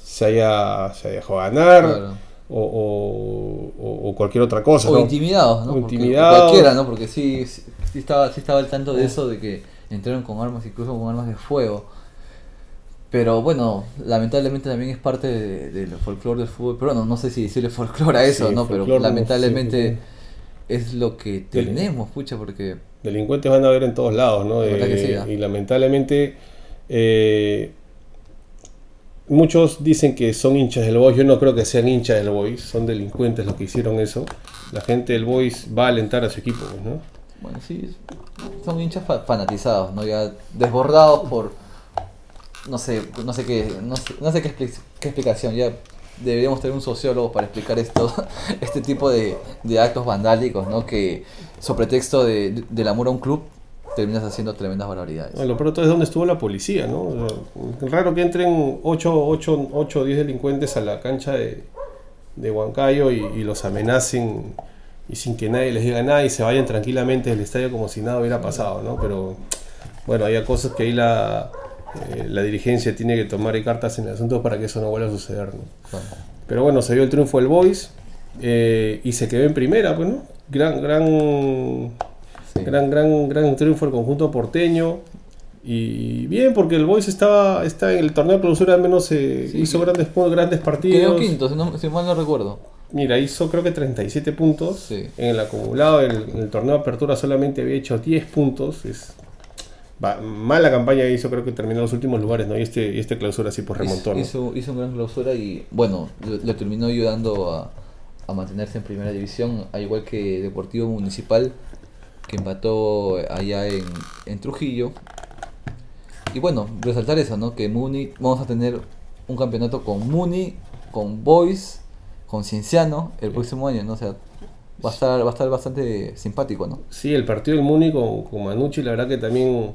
se haya, se haya dejado ganar o, cualquier otra cosa. O intimidados, ¿no? cualquiera, ¿no? Porque sí, sí, estaba, sí estaba al tanto de eso, de que entraron con armas, incluso con armas de fuego. Pero bueno, lamentablemente también es parte del folclore del fútbol. Pero bueno, no sé si decirle folclore a eso, ¿no? Pero lamentablemente es lo que tenemos, pucha, porque... Delincuentes van a haber en todos lados, ¿no? ¿ah? Y lamentablemente... Eh, muchos dicen que son hinchas del Boys. Yo no creo que sean hinchas del Boys. Son delincuentes los que hicieron eso. La gente del Boys va a alentar a su equipo, pues, ¿no? Bueno, sí. Son hinchas fanatizados, ¿no? Ya desbordados por... No sé, no sé qué, no sé, qué, explicación. Ya deberíamos tener un sociólogo para explicar esto, este tipo de, actos vandálicos, ¿no? Que sobre texto de, del amor a un club terminas haciendo tremendas barbaridades. Bueno, lo pronto es donde estuvo la policía, ¿no? raro que entren 8 o 10 delincuentes a la cancha de, de Huancayo y, los amenacen y sin que nadie les diga nada y se vayan tranquilamente del estadio como si nada hubiera pasado, ¿no? Pero bueno, hay cosas que ahí la, eh, la dirigencia tiene que tomar cartas en el asunto para que eso no vuelva a suceder, ¿no? Pero bueno, se dio el triunfo del Boys eh, y se quedó en primera, pues, ¿no? Gran, gran Gran, gran, gran triunfo el conjunto porteño. Y bien, porque el Boys estaba está en el torneo de clausura, al menos eh, hizo grandes, grandes partidos. Quedó quinto, si, mal no recuerdo. Mira, hizo creo que 37 puntos en el acumulado. En el, torneo de apertura solamente había hecho 10 puntos. Es mala campaña hizo, creo que terminó en los últimos lugares, ¿no? Y este, este clausura sí pues remontó, hizo, hizo, una gran clausura y bueno, le, terminó ayudando a, a, mantenerse en primera división, al igual que Deportivo Municipal que empató allá en, en Trujillo. Y bueno, resaltar eso, ¿no? Que Muni, vamos a tener un campeonato con Muni, con Boys, con Cienciano el próximo año, ¿no? O sea, va a estar, va a estar bastante simpático, ¿no? Sí, el partido del Muni con, con Manucci, la verdad que también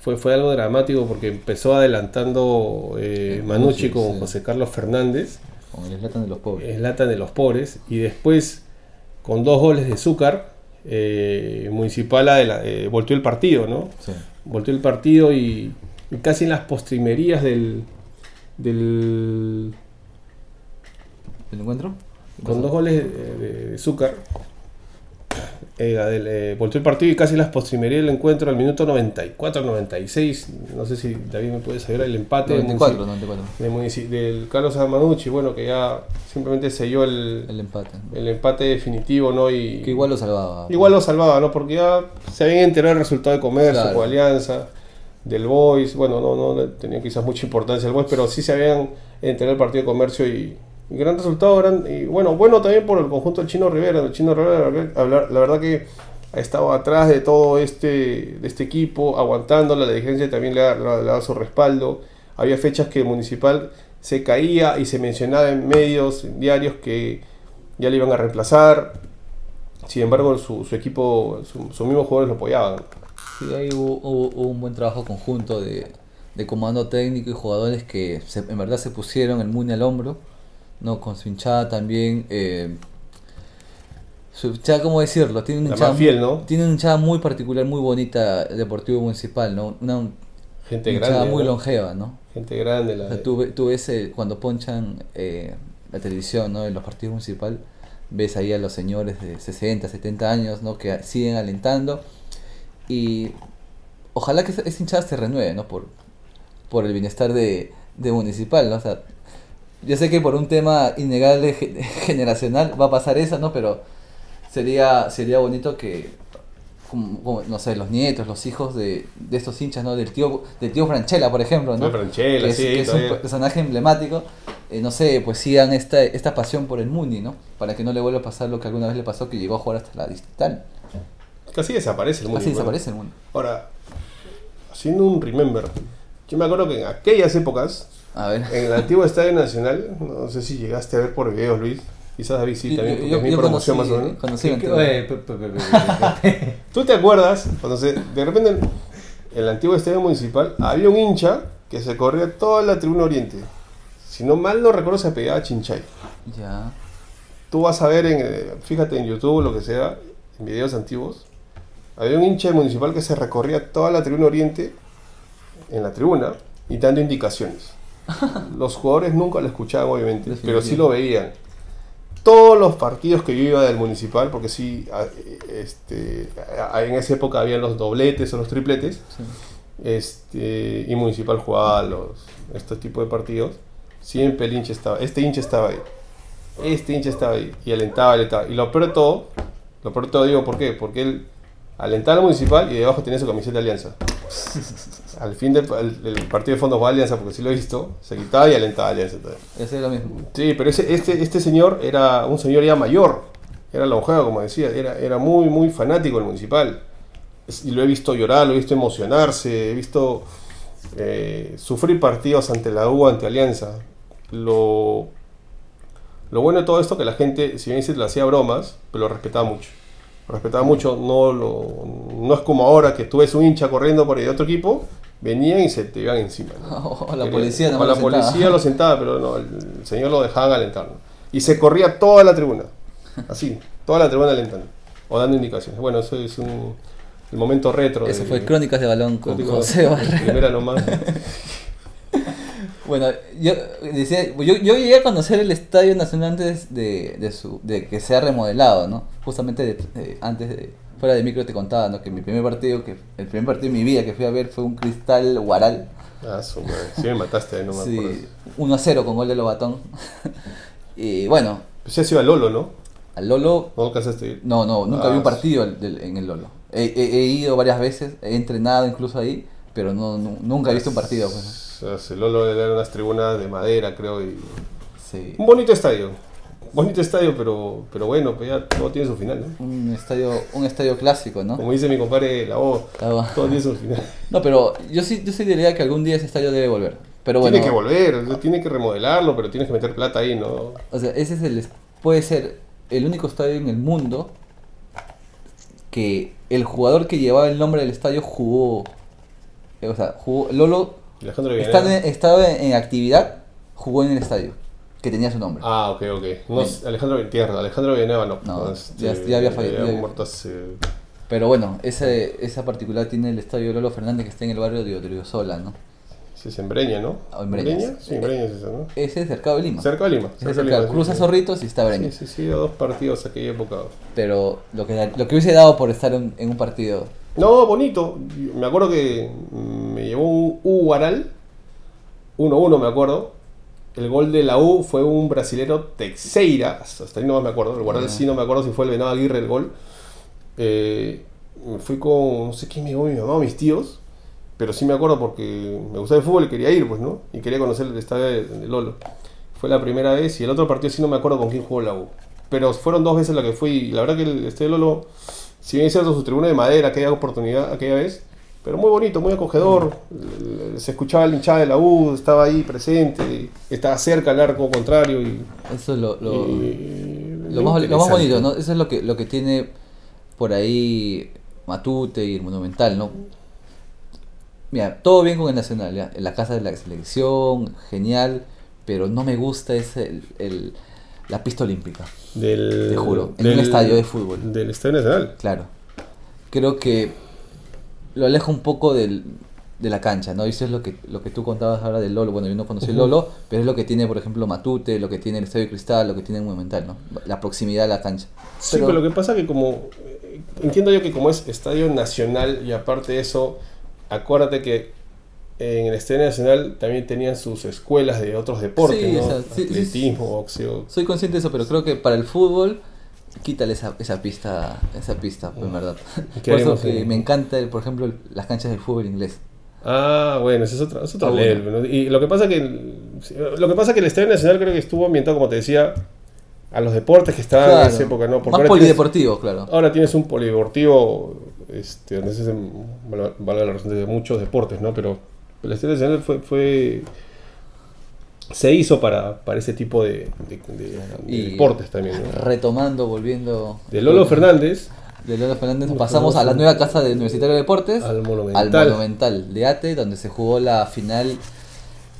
fue, fue algo dramático porque empezó adelantando eh, Manucci con José Carlos Fernández. Con el Eslatan de los pobres. Eslatan de los pobres. Y después, con dos goles de Zúcar, eh, Municipal eh, volteó el partido, ¿no? Sí. Volteó el partido y, casi en las postrimerías del, del, ¿El encuentro? Con dos goles de, azúcar. Eh, eh, volvió el partido y casi las postrimerías del encuentro al minuto 94, 96. No sé si David me puede saber el empate 94, 94. del Carlos Amanucci, bueno, que ya simplemente selló el, el empate. El empate definitivo, ¿no? Y, que igual lo salvaba. Igual lo salvaba, ¿no? Porque ya se habían enterado el resultado de comercio, con Alianza, del Boys. Bueno, no, no tenía quizás mucha importancia el Boys, pero sí se habían enterado el partido de comercio y gran resultado, y bueno, bueno también por el conjunto del Chino Rivera. El Chino Rivera, la verdad que ha estado atrás de todo este, de este equipo, aguantándola, la dirigencia también le dado su respaldo. Había fechas que el Municipal se caía y se mencionaba en medios, diarios, que ya le iban a reemplazar. Sin embargo, su, equipo, sus mismos jugadores lo apoyaban. Sí, ahí hubo, un buen trabajo conjunto de, comando técnico y jugadores que en verdad se pusieron el Muni al hombro ¿no? Con su hinchada también. Eh, su hinchada, ¿cómo decirlo? Tiene una, hinchada, fiel, ¿no? tiene una hinchada muy particular, muy bonita, Deportivo Municipal, ¿no? Una Gente hinchada muy longeva, ¿no? Gente grande. La tú, ves eh, cuando ponchan eh, la televisión, ¿no? En los partidos municipal, ves ahí a los señores de 60, 70 años, ¿no? Que siguen alentando. Y ojalá que esa, hinchada se renueve, ¿no? Por, por el bienestar de, de Municipal, ¿no? O sea, yo sé que por un tema innegable generacional va a pasar eso, ¿no? Pero sería, sería bonito que, como, no sé, los nietos, los hijos de, de estos hinchas, ¿no? Del tío, del tío Franchella, por ejemplo, ¿no? Franchella, que es, sí, que es un personaje emblemático. Eh, no sé, pues sigan esta, esta pasión por el Muni, ¿no? Para que no le vuelva a pasar lo que alguna vez le pasó, que llegó a jugar hasta la digital. Casi desaparece el Muni. Casi desaparece el Muni. Ahora, haciendo un remember, yo me acuerdo que en aquellas épocas, en el antiguo Estadio Nacional, no sé si llegaste a ver por videos, Luis. Quizás David sí, también, porque es mi promoción más o menos. ¿Tú te acuerdas? Cuando se, de repente en el antiguo estadio municipal había un hincha que se corría toda la tribuna oriente. Si no mal no recuerdo, se pegaba a Chinchay. Ya. Tú vas a ver, en, fíjate en YouTube, lo que sea, en videos antiguos. Había un hincha municipal que se recorría toda la tribuna oriente en la tribuna y dando indicaciones. Los jugadores nunca lo escuchaban, obviamente, pero sí lo veían. Todos los partidos que yo iba del municipal, porque sí, este, en esa época había los dobletes o los tripletes, este, y municipal jugaba los, estos tipos de partidos, siempre el hincha estaba, este hincha estaba ahí, este hincha estaba ahí, y alentaba, alentaba. Y lo peor de todo, lo peor de todo digo, ¿por qué? Porque él alentaba al municipal y debajo tenía su camiseta de alianza. al fin del, partido de fondos va Alianza, porque sí lo he visto, se quitaba y alentaba a Alianza. Ese es lo mismo. Sí, pero ese, este, este señor era un señor ya mayor, era longeo, como decía, era, era muy, muy fanático del municipal. Y lo he visto llorar, lo he visto emocionarse, he visto eh, sufrir partidos ante la U, ante Alianza. Lo, lo bueno de todo esto que la gente, si bien se le hacía bromas, pero lo respetaba mucho respetaba mucho, no, lo, no es como ahora que tú ves un hincha corriendo por el otro equipo, venían y se te iban encima. O la policía no la lo policía sentaba. lo sentaba, pero no, el, señor lo dejaban alentar. Y se corría toda la tribuna, así, toda la tribuna alentando, o dando indicaciones. Bueno, eso es un, el momento retro. Eso fue Crónicas de Balón con José Barrera. Primera nomás. Bueno, yo, decía, yo, yo, llegué a conocer el Estadio Nacional antes de, de, su, de que sea remodelado, ¿no? Justamente antes de, fuera de micro te contaba, ¿no? Que mi primer partido, que el primer partido de mi vida que fui a ver fue un Cristal Guaral. Ah, su madre. Sí me mataste, no me sí, 1 a 0 con gol de Lobatón. y bueno. Pues ya se iba a Lolo, ¿no? Al Lolo. ¿No alcanzaste a ir? No, no, nunca vi un ah, partido en el Lolo. He, he, ido varias veces, he entrenado incluso ahí, pero no, nunca he visto un partido. Pues, se Lolo dan unas tribunas de madera, creo. Y... Un bonito estadio. Bonito estadio, pero, pero bueno, pues ya todo tiene su final, ¿no? Un estadio, un estadio clásico, ¿no? Como dice mi compadre, la voz, todo tiene su final. No, pero yo sí, yo soy de la idea que algún día ese estadio debe volver. Pero bueno, tiene que volver, tiene que remodelarlo, pero tienes que meter plata ahí, ¿no? O sea, ese es el, puede ser el único estadio en el mundo que el jugador que llevaba el nombre del estadio jugó. O sea, jugó. Lolo Alejandro Estaba en, actividad, jugó en el estadio, que tenía su nombre. Ah, ok, ok. No, Alejandro Tierra, Alejandro Villanueva no. No, ya, este, había fallecido. Pero bueno, esa, esa particular tiene el estadio Lolo Fernández que está en el barrio de Sola, ¿no? Ese es en Breña, ¿no? Ah, en Breña. Sí, en Breña es eso, ¿no? Ese es cercado de Lima. Cerca de Lima. Ese cerca, Cruza Zorritos y está Breña. Sí, sí, sí, dos partidos aquella época. Pero lo que, lo que hubiese dado por estar en, un partido. No, bonito. Me acuerdo que me llevó un U Guaral. 1-1, me acuerdo. El gol de la U fue un brasilero Teixeira. Hasta ahí no me acuerdo. El Guaral sí no me acuerdo si fue el Venado Aguirre el gol. Eh, fui con, no sé quién me llevó mi mamá o mis tíos pero sí me acuerdo porque me gustaba el fútbol y quería ir, pues, ¿no? Y quería conocer el estadio de, Lolo. Fue la primera vez y el otro partido sí no me acuerdo con quién jugó la U. Pero fueron dos veces la que fui y la verdad que el estadio de Lolo, si bien es cierto su tribuna de madera, aquella oportunidad, aquella vez, pero muy bonito, muy acogedor. Se escuchaba el hinchada de la U, estaba ahí presente, estaba cerca al arco contrario. Y, Eso es lo, lo, lo, más, lo más bonito, ¿no? Eso es lo que, lo que tiene por ahí Matute y el Monumental, ¿no? Mira, todo bien con el Nacional, ¿ya? En la casa de la selección, genial, pero no me gusta ese, el, la pista olímpica. Del, te juro, en un estadio de fútbol. Del Estadio Nacional. Claro. Creo que lo aleja un poco del, de la cancha, ¿no? Y eso es lo que, lo que tú contabas ahora del Lolo. Bueno, yo no conocí el Lolo, pero es lo que tiene, por ejemplo, Matute, lo que tiene el Estadio Cristal, lo que tiene el Monumental, ¿no? La proximidad a la cancha. Sí, pero, pero lo que pasa que como... Eh, entiendo yo que como es Estadio Nacional y aparte de eso acuérdate que en el Estadio Nacional también tenían sus escuelas de otros deportes, ¿no? Atletismo, boxeo. Soy consciente de eso, pero creo que para el fútbol quítale esa, esa pista, esa pista, en verdad. Por eso que me encanta, por ejemplo, las canchas del fútbol inglés. Ah, bueno, ese es otro, es otro Y lo que pasa que lo que pasa que el Estadio Nacional creo que estuvo ambientado, como te decía, a los deportes que estaban en esa época, ¿no? Más polideportivo, claro. Ahora tienes un polideportivo este, donde se hacen, vale la razón, de muchos deportes, ¿no? Pero el Estadio Nacional fue, fue se hizo para, para ese tipo de, deportes también. Retomando, volviendo. De Lolo Fernández. De Lolo Fernández pasamos a la nueva casa de Universitario de Deportes. Al Monumental. Al Monumental de Ate, donde se jugó la final,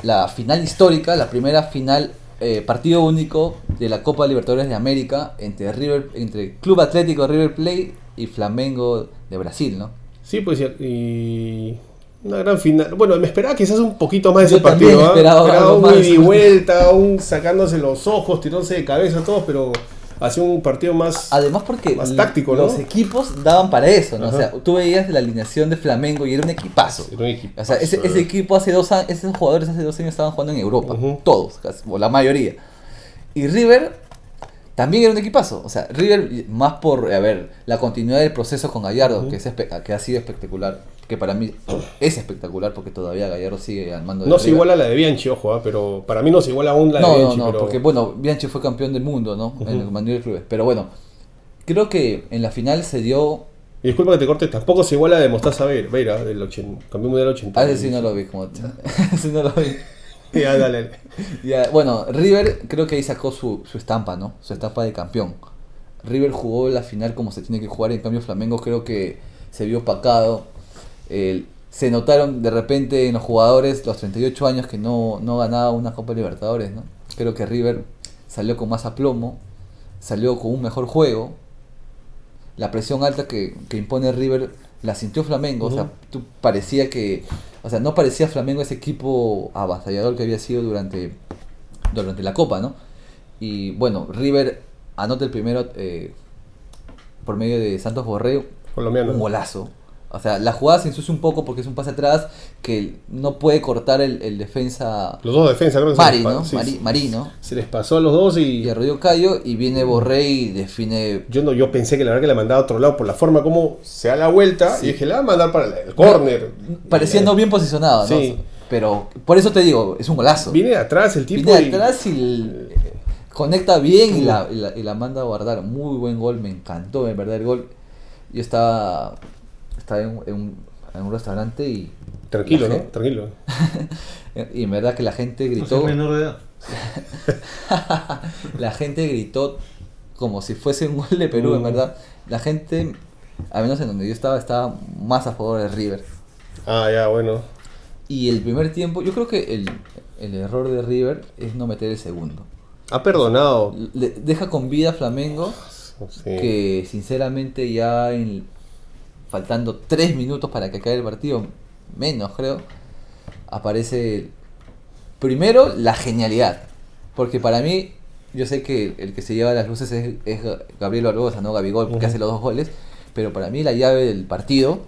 la final histórica, la primera final eh, partido único de la Copa Libertadores de América entre River, entre Club Atlético River Plate y Flamengo de Brasil, ¿no? Sí, pues y una gran final. Bueno, me esperaba quizás un poquito más de ese partido. ¿ah? Esperaba, un ida y vuelta, un sacándose los ojos, tirándose de cabeza, todos, pero hacía un partido más además porque más táctico los equipos daban para eso no o sea tú veías la alineación de Flamengo y era un equipazo era un equipazo o sea ese, ese, equipo hace dos años esos jugadores hace dos años estaban jugando en Europa todos casi, o la mayoría y River también era un equipazo. O sea, River, más por, a ver, la continuidad del proceso con Gallardo, que, es que ha sido espectacular, que para mí es espectacular porque todavía Gallardo sigue al mando de No se iguala a la de Bianchi, ojo, ¿eh? pero para mí no se iguala aún la de Bianchi. No, no, porque bueno, Bianchi fue campeón del mundo, ¿no? En el Manuel Clubes. Pero bueno, creo que en la final se dio y disculpa que te corte, tampoco se iguala de Mostaza Veira, del 80, campeón mundial 80. Ah, ese sí no lo vi, como. ese no lo vi. ya, dale. bueno, River creo que ahí sacó su, su estampa, ¿no? Su estampa de campeón. River jugó la final como se tiene que jugar, en cambio Flamengo creo que se vio opacado. Se notaron de repente en los jugadores los 38 años que no, no ganaba una Copa Libertadores, ¿no? Creo que River salió con más aplomo, salió con un mejor juego. La presión alta que, que impone River la sintió Flamengo, o sea, tú parecía que o sea, no parecía Flamengo ese equipo avasallador que había sido durante, durante la Copa, ¿no? Y bueno, River anota el primero eh, por medio de Santos Borreo. Colombiano. Un golazo. O sea, la jugada se ensucia un poco porque es un pase atrás que no puede cortar el, defensa. Los dos defensas, creo que Mari, ¿no? Mari, Se les pasó a los dos y. Y a Cayo y viene Borré y define. Yo no, yo pensé que la verdad que la mandaba a otro lado por la forma como se da la vuelta y dije, la va a mandar para el córner. Pareciendo bien posicionado, ¿no? Sí. Pero por eso te digo, es un golazo. Viene de atrás el tipo. Viene de atrás y. conecta bien y la, y la, manda a guardar. Muy buen gol, me encantó, en verdad, el gol. Yo estaba estaba en, un, en un restaurante y... Tranquilo, ¿no? Tranquilo. y en verdad que la gente gritó... menor de edad. la gente gritó como si fuese un gol de Perú, en mm. verdad. La gente, al menos en donde yo estaba, estaba más a favor de River. Ah, ya, bueno. Y el primer tiempo, yo creo que el, el error de River es no meter el segundo. Ha perdonado. deja con vida a Flamengo, que sinceramente ya en, faltando 3 minutos para que caiga el partido, menos creo, aparece primero la genialidad. Porque para mí, yo sé que el que se lleva las luces es, Gabriel Barbosa, no Gabigol, que hace los dos goles. Pero para mí la llave del partido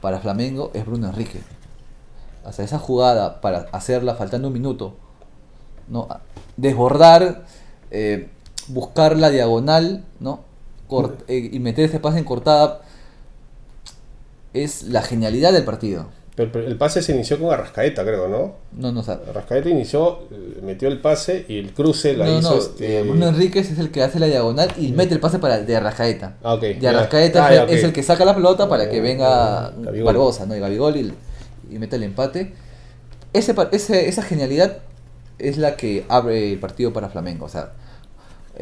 para Flamengo es Bruno Enrique. O sea, esa jugada para hacerla faltando un minuto, ¿no? desbordar, eh, buscar la diagonal, ¿no? Eh, y meter ese pase en cortada es la genialidad del partido. Pero el pase se inició con Arrascaeta, creo, ¿no? No, no, Arrascaeta inició, eh, metió el pase y el cruce la hizo. este... Bruno Enríquez es el que hace la diagonal y mete el pase para de Arrascaeta. Ah, okay. De Arrascaeta ah, es, el que saca la pelota para que venga Barbosa, ¿no? Y Gabigol y, y mete el empate. Ese, ese, esa genialidad es la que abre el partido para Flamengo. O sea,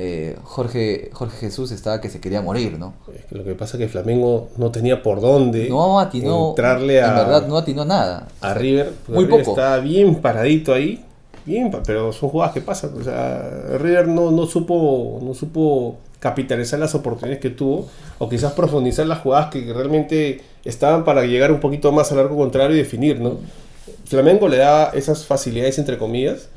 eh, Jorge, Jorge Jesús estaba que se quería morir, ¿no? lo que pasa es que Flamengo no tenía por dónde no atinó, entrarle a. En verdad, no atinó nada. A River. Muy poco. Estaba bien paradito ahí. Bien, pero son jugadas que pasan. O sea, River no, no supo. No supo capitalizar las oportunidades que tuvo o quizás profundizar las jugadas que realmente estaban para llegar un poquito más al largo contrario y definir, ¿no? Flamengo le da esas facilidades entre comillas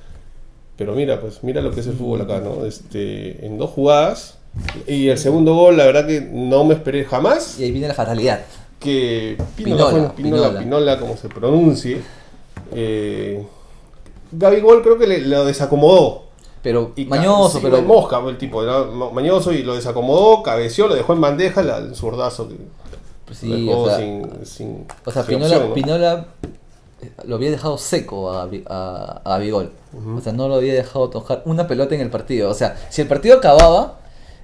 pero mira, pues mira lo que es el fútbol acá, ¿no? Este, en dos jugadas. Y el segundo gol, la verdad que no me esperé jamás. Y ahí viene la fatalidad. Que Pinola, Pinola, Pinola, como se pronuncie. Eh, Gol creo que le, lo desacomodó. Pero mañoso, pero. Mosca, el tipo, era mañoso y lo desacomodó, cabeció, lo dejó en bandeja, el zurdazo que. Pues sí, o sea, sin, O sea, Pinola, Pinola lo había dejado seco a, a, a O sea, no lo había dejado tocar una pelota en el partido. O sea, si el partido acababa,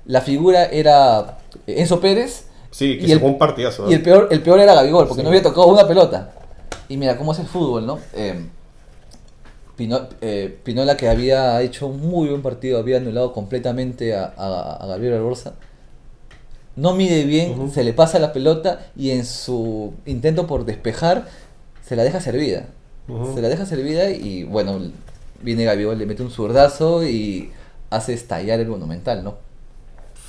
la figura era Enzo Pérez. Sí, que y el, un partidazo. Y el peor, el peor era Gabigol, porque no había tocado una pelota. Y mira cómo es el fútbol, ¿no? Eh, eh, Pinola que había hecho un muy buen partido, había anulado completamente a, a, Gabriel Alborza. No mide bien, se le pasa la pelota y en su intento por despejar se la deja servida. Se la deja servida y bueno, viene Gabigol, le mete un zurdazo y hace estallar el monumental, ¿no?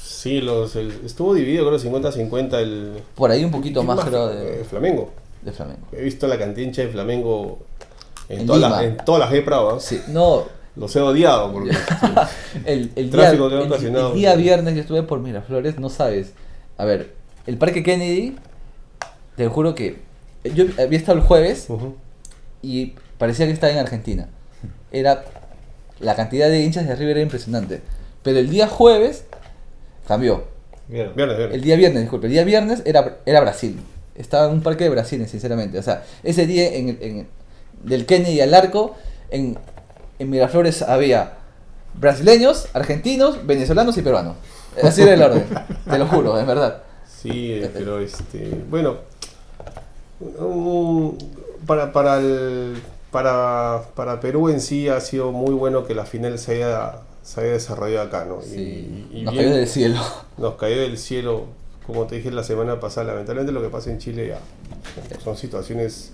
Sí, los, estuvo dividido creo 50-50 el... Por ahí un poquito más, creo de... Flamengo. De Flamengo. He visto la cantincha de Flamengo en, todas las en todas las G Sí, no... Los he odiado porque el, el, tráfico día, que el, día viernes yo estuve por Miraflores, no sabes. A ver, el Parque Kennedy, te juro que yo había estado el jueves y parecía que estaba en Argentina. Era la cantidad de hinchas de River era impresionante. Pero el día jueves cambió. El día viernes, disculpe, el día viernes era, era Brasil. Estaba en un parque de Brasil, sinceramente. O sea, ese día en, en del Kennedy al arco, en, en Miraflores había brasileños, argentinos, venezolanos y peruanos. Así era el orden, te lo juro, es verdad. Sí, pero este, bueno, para, para, el, para, para Perú en sí ha sido muy bueno que la final se haya, se haya desarrollado acá, ¿no? y, nos cayó del cielo. Nos cayó del cielo, como te dije la semana pasada, lamentablemente lo que pasa en Chile ya son situaciones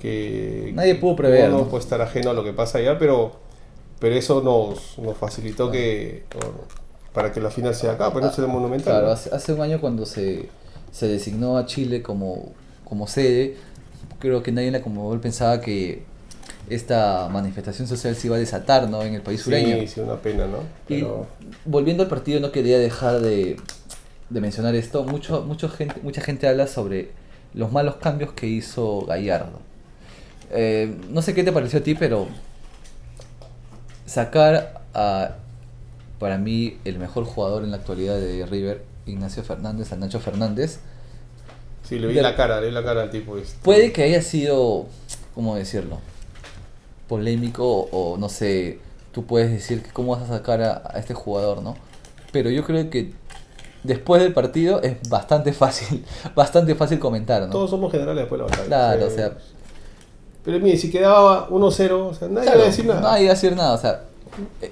que nadie pudo prever. No, puede estar ajeno a lo que pasa allá, pero, pero eso nos, nos facilitó que para que la final sea acá, pero no sea monumental. Claro, hace, hace, un año cuando se, se designó a Chile como como sede, creo que nadie en la Conmebol pensaba que esta manifestación social se iba a desatar ¿no? en el país sureño. Sí, sí, una pena, ¿no? Y volviendo al partido, no quería dejar de, mencionar esto. Mucho, mucho gente, mucha gente habla sobre los malos cambios que hizo Gallardo. Eh, no sé qué te pareció a ti, pero sacar a, para mí, el mejor jugador en la actualidad de River, Ignacio Fernández, a Nacho Fernández, Sí, le vi la cara, le vi la cara al tipo. Este. Puede que haya sido, ¿cómo decirlo? Polémico o no sé, tú puedes decir cómo vas a sacar a, este jugador, ¿no? Pero yo creo que después del partido es bastante fácil, bastante fácil comentar, ¿no? Todos somos generales después de la batalla. Claro, o sea... Pero mire, si quedaba 1-0, o sea, nadie iba a decir nada. Nadie iba a decir nada, o sea...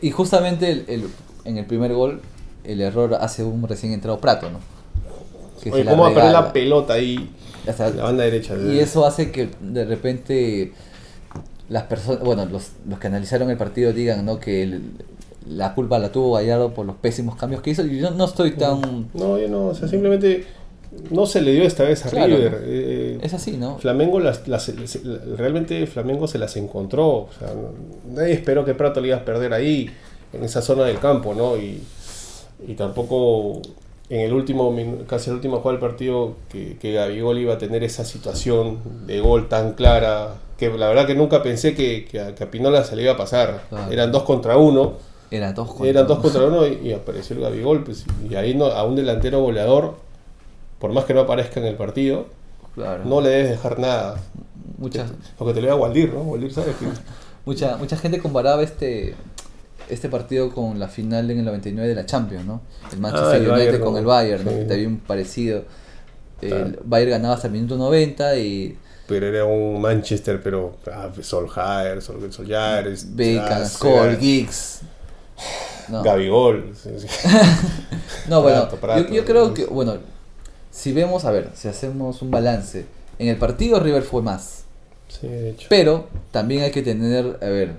Y justamente el, en el primer gol, el error hace un recién entrado Prato, ¿no? Oye, ¿cómo va a perder la pelota ahí? la banda derecha. Y eso hace que de repente las personas, bueno, los, los que analizaron el partido digan, ¿no? Que la culpa la tuvo Gallardo por los pésimos cambios que hizo. Y yo no estoy tan. No, yo no, o sea, simplemente no se le dio esta vez a River. Eh, es así, ¿no? Flamengo las, realmente Flamengo se las encontró. O sea, nadie esperó que Prato le iba a perder ahí, en esa zona del campo, ¿no? Y, y tampoco en el último, casi el último juego del partido, que, que Gabigol iba a tener esa situación de gol tan clara, que la verdad que nunca pensé que, que, a, Pinola se le iba a pasar. Eran dos contra uno. Eran dos contra, Eran dos contra uno y, apareció el Gabigol. Pues, y ahí no, a un delantero goleador, por más que no aparezca en el partido, no le debes dejar nada. Muchas... Porque te lo iba a Waldir, ¿no? Waldir, ¿sabes? mucha, mucha gente comparaba este este partido con la final en el 99 de la Champions, ¿no? El ah, Manchester United con el Bayern, ¿no? Te había un parecido. El Bayern ganaba hasta el minuto 90 y... Pero era un Manchester, pero ah, Solskjaer, Sol, Solskjaer, Beckham, Skoll, Giggs. No. Gabigol. no, bueno, yo, creo que, bueno, si vemos, a ver, si hacemos un balance, en el partido River fue más. Sí, de hecho. Pero también hay que tener, a ver,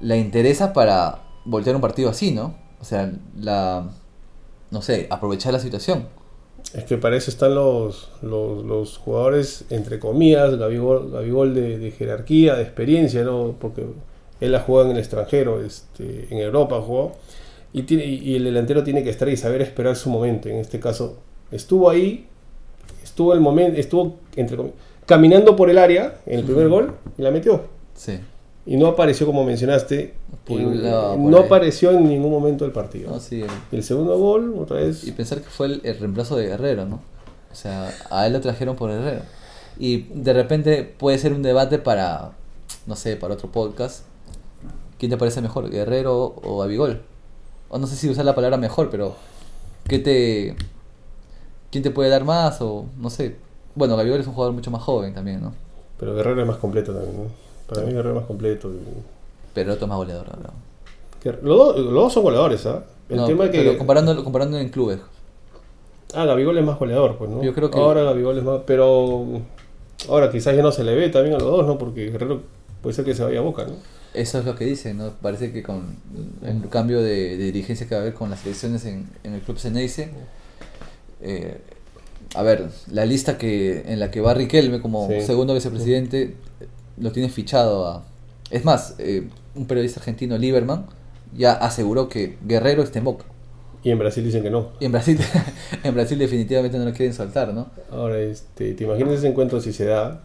la interesa para voltear un partido así, ¿no? O sea, la. No sé, aprovechar la situación. Es que para eso están los, los, jugadores, entre comillas, Gabigol, de, de, jerarquía, de experiencia, ¿no? Porque él ha jugado en el extranjero, este, en Europa jugó. Y, tiene, y el delantero tiene que estar y saber esperar su momento. En este caso, estuvo ahí, estuvo el momento, estuvo entre caminando por el área en el primer gol y la metió. Sí y no apareció como mencionaste. no apareció en ningún momento del partido. el, segundo gol, otra vez. Y pensar que fue el, reemplazo de Guerrero, ¿no? O sea, a él lo trajeron por Guerrero. Y de repente puede ser un debate para, no sé, para otro podcast. ¿Quién te parece mejor, Guerrero o Abigol? O no sé si usar la palabra mejor, pero ¿qué te, ¿quién te puede dar más? O no sé. Bueno, Abigol es un jugador mucho más joven también, ¿no? Pero Guerrero es más completo también, ¿no? Para mí Guerrero es más completo. Pero otro más goleador, ¿no? Los, los, dos son goleadores, ¿ah? El tema que... Pero comparando, comparando en clubes. Ah, Gabigol es más goleador, pues, ¿no? Yo creo que... Ahora Gabigol es más... Pero... Ahora quizás ya no se le ve también a los dos, ¿no? Porque Guerrero puede ser que se vaya a Boca, ¿no? Eso es lo que dicen, ¿no? Parece que con el cambio de, dirigencia que va a haber con las elecciones en, en el club Ceneice, eh, a ver, la lista que en la que va Riquelme como segundo vicepresidente lo tiene fichado a... Es más, eh, un periodista argentino, Lieberman, ya aseguró que Guerrero está en Boca. Y en Brasil dicen que no. Y en Brasil, en Brasil definitivamente no lo quieren soltar, ¿no? Ahora, este, ¿te imaginas ese encuentro si se da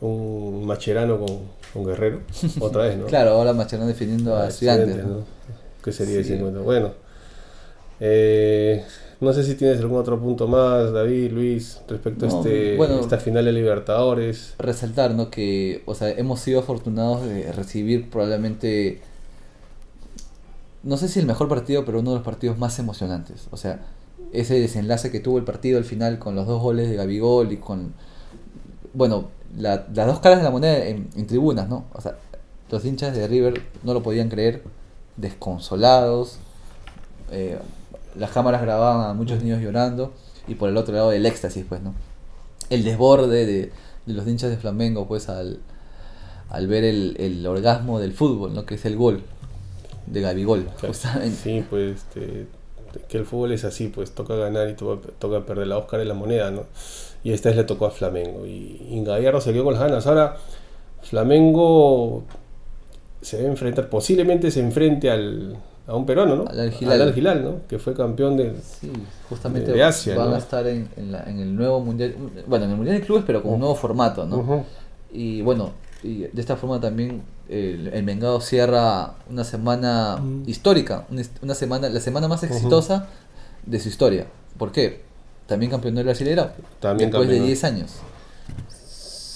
un Macherano con, con Guerrero? Otra vez, ¿no? claro, ahora Macherano defendiendo a, Estudiantes. ¿no? ¿Qué sería ese encuentro? Bueno, eh, no sé si tienes algún otro punto más, David, Luis, respecto a este, esta final de Libertadores. Resaltar, ¿no? Que, o sea, hemos sido afortunados de recibir probablemente, no sé si el mejor partido, pero uno de los partidos más emocionantes. O sea, ese desenlace que tuvo el partido al final con los dos goles de Gabigol y con, bueno, las dos caras de la moneda en, tribunas, ¿no? O sea, los hinchas de River no lo podían creer, desconsolados. Eh, las cámaras grababan a muchos niños llorando y por el otro lado el éxtasis, pues, ¿no? El desborde de, los hinchas de Flamengo, pues, al, al ver el, orgasmo del fútbol, ¿no? Que es el gol de Gabigol, justamente. Sí, pues, este, que el fútbol es así, pues, toca ganar y toca, perder la Oscar y la moneda, ¿no? Y esta vez le tocó a Flamengo. Y, y Gallardo se quedó con las ganas. Ahora, Flamengo se va a enfrentar, posiblemente se enfrente al, a un peruano, ¿no? Al Gilal. ¿no? Que fue campeón de, sí, justamente de, Asia. Van a estar en, en, el nuevo mundial, bueno, en el mundial de clubes, pero con un nuevo formato, ¿no? Y bueno, y de esta forma también el, el Mengado cierra una semana histórica, una, semana, la semana más exitosa de su historia. ¿Por qué? También campeón del Brasileirao. También después de 10 años.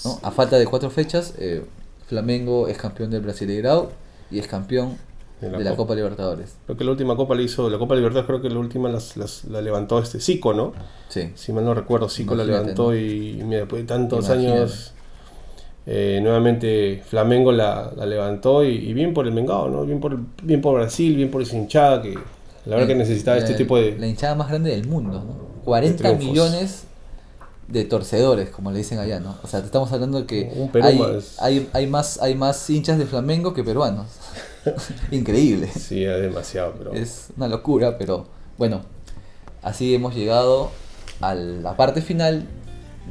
¿no? A falta de cuatro fechas, eh, Flamengo es campeón del Brasileirao y es campeón de la, Copa. Libertadores. Creo que la última Copa la hizo, la Copa Libertadores creo que la última la levantó este Zico, ¿no? Sí. Si mal no recuerdo, Zico la levantó y, después de tantos años eh, nuevamente Flamengo la, levantó y, bien por el Mengao, ¿no? Bien por, bien por Brasil, bien por esa hinchada que la verdad que necesitaba este tipo de... La hinchada más grande del mundo, ¿no? 40 millones de torcedores, como le dicen allá, ¿no? O sea, te estamos hablando de que hay. Hay, hay, más, hay más hinchas de Flamengo que peruanos. Increíble. Sí, es demasiado, pero... Es una locura, pero bueno, así hemos llegado a la parte final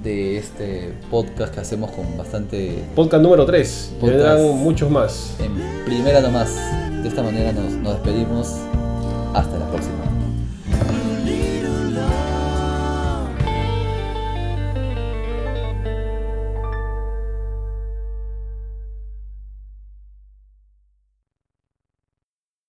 de este podcast que hacemos con bastante... Podcast número 3. Vendrán muchos más. En primera nomás. De esta manera nos, nos despedimos. Hasta la próxima.